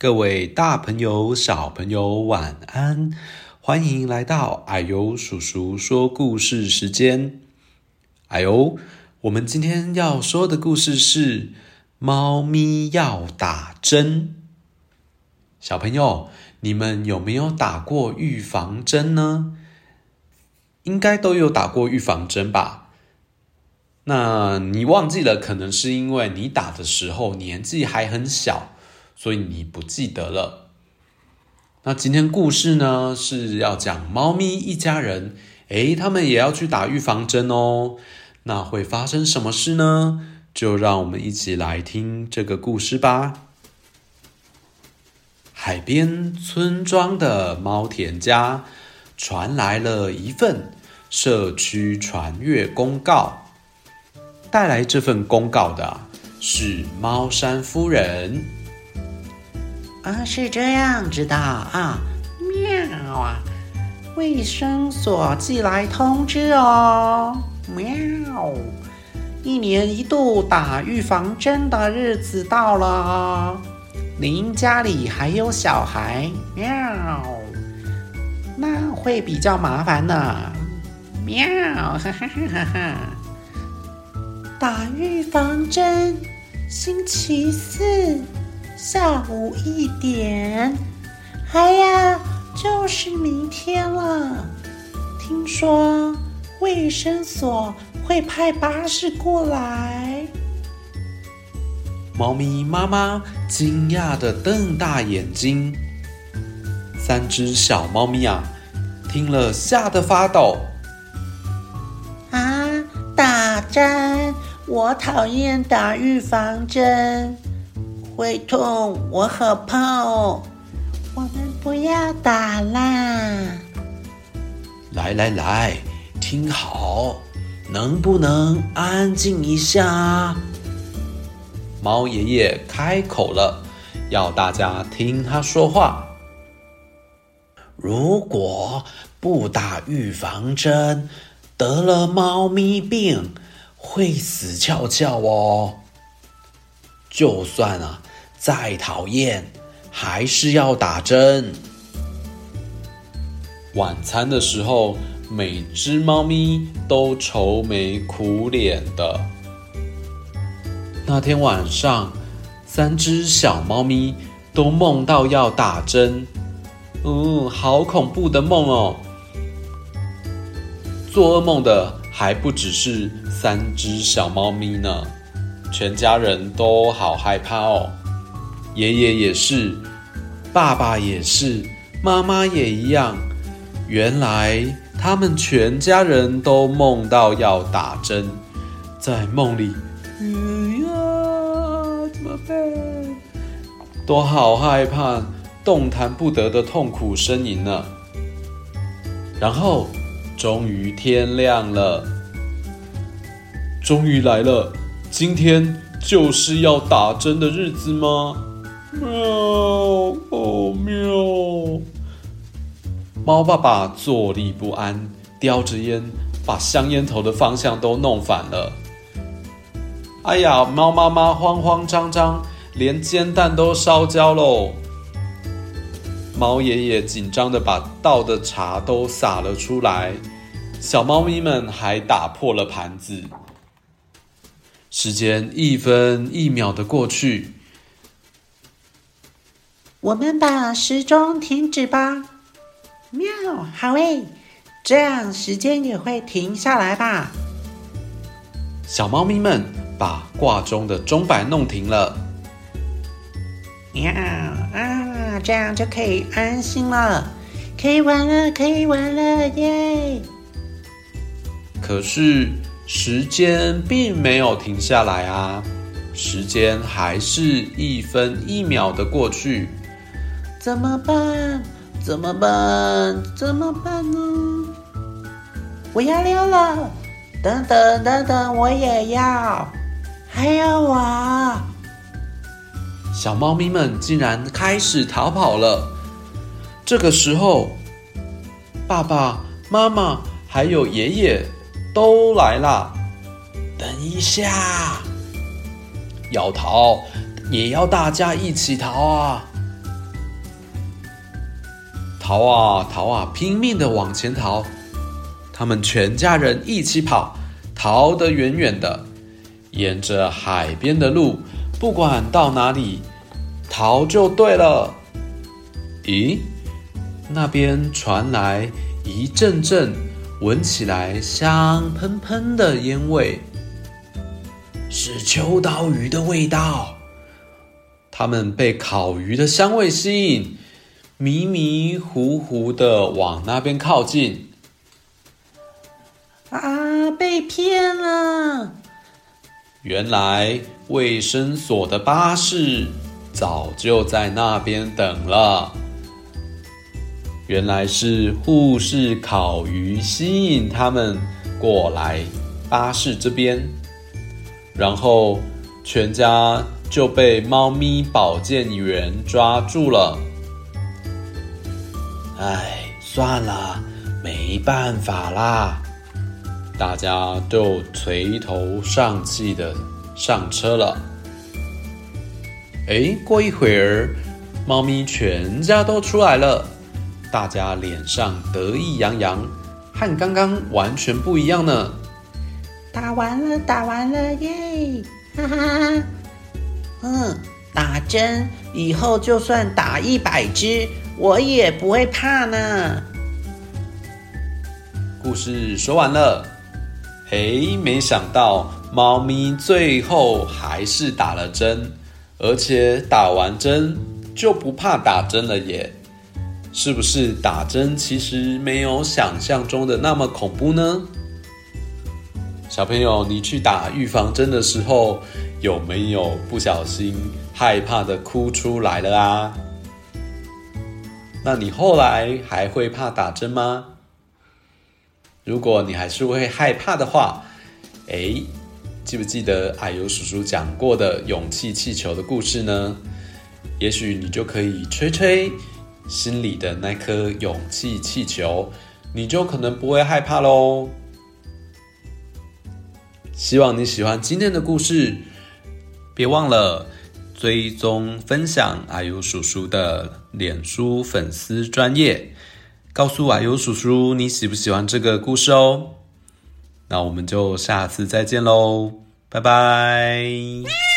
各位大朋友、小朋友，晚安！欢迎来到矮油叔叔说故事时间。矮油，我们今天要说的故事是《猫咪要打针》。小朋友，你们有没有打过预防针呢？应该都有打过预防针吧？那你忘记了，可能是因为你打的时候年纪还很小。所以你不记得了。那今天故事呢，是要讲猫咪一家人，诶，他们也要去打预防针哦。那会发生什么事呢？就让我们一起来听这个故事吧。海边村庄的猫田家传来了一份社区传阅公告，带来这份公告的是猫山夫人。啊，是这样子的啊，喵啊！卫生所寄来通知哦，喵！一年一度打预防针的日子到了哦，您家里还有小孩，喵！那会比较麻烦呢，喵！哈哈哈哈！打预防针，星期四。下午一点，哎呀，就是明天了。听说卫生所会派巴士过来。猫咪妈妈惊讶的瞪大眼睛。三只小猫咪啊，听了吓得发抖。啊，打针！我讨厌打预防针。会痛，我好怕哦！我们不要打啦！来来来，听好，能不能安静一下？猫爷爷开口了，要大家听他说话。如果不打预防针，得了猫咪病，会死翘翘哦。就算啊。再讨厌，还是要打针。晚餐的时候，每只猫咪都愁眉苦脸的。那天晚上，三只小猫咪都梦到要打针。嗯，好恐怖的梦哦！做噩梦的还不只是三只小猫咪呢，全家人都好害怕哦。爷爷也是，爸爸也是，妈妈也一样。原来他们全家人都梦到要打针，在梦里，哎呀，怎么办？都好害怕，动弹不得的痛苦呻吟呢。然后，终于天亮了，终于来了，今天就是要打针的日子吗？喵哦喵！猫爸爸坐立不安，叼着烟，把香烟头的方向都弄反了。哎呀，猫妈妈慌慌张张，连煎蛋都烧焦喽。猫爷爷紧张的把倒的茶都洒了出来，小猫咪们还打破了盘子。时间一分一秒的过去。我们把时钟停止吧。喵，好诶，这样时间也会停下来吧。小猫咪们把挂钟的钟摆弄停了。喵啊，这样就可以安心了，可以玩了，可以玩了耶！可是时间并没有停下来啊，时间还是一分一秒的过去。怎么办？怎么办？怎么办呢？我要溜了！等等等等，我也要！还有我！小猫咪们竟然开始逃跑了。这个时候，爸爸妈妈还有爷爷都来了。等一下，要逃也要大家一起逃啊！逃啊逃啊，拼命的往前逃。他们全家人一起跑，逃得远远的，沿着海边的路，不管到哪里，逃就对了。咦，那边传来一阵阵闻起来香喷喷的烟味，是秋刀鱼的味道。他们被烤鱼的香味吸引，迷迷糊糊的往那边靠近。啊！被骗了！原来卫生所的巴士早就在那边等了。原来是护士烤鱼吸引他们过来巴士这边，然后全家就被猫咪保健员抓住了。哎，算了，没办法啦。大家都垂头丧气的上车了。哎，过一会儿，猫咪全家都出来了，大家脸上得意洋洋，和刚刚完全不一样呢。打完了，打完了耶！哈哈。嗯，打针以后就算打一百支，我也不会怕呢。故事说完了。哎，没想到猫咪最后还是打了针，而且打完针就不怕打针了耶！是不是打针其实没有想象中的那么恐怖呢？小朋友，你去打预防针的时候，有没有不小心害怕的哭出来了啊？那你后来还会怕打针吗？如果你还是会害怕的话，哎，记不记得阿尤叔叔讲过的勇气气球的故事呢？也许你就可以吹吹心里的那颗勇气气球，你就可能不会害怕喽。希望你喜欢今天的故事，别忘了追踪分享阿尤叔叔的脸书粉丝专页。告诉瓦尤叔叔你喜不喜欢这个故事哦，那我们就下次再见喽，拜拜。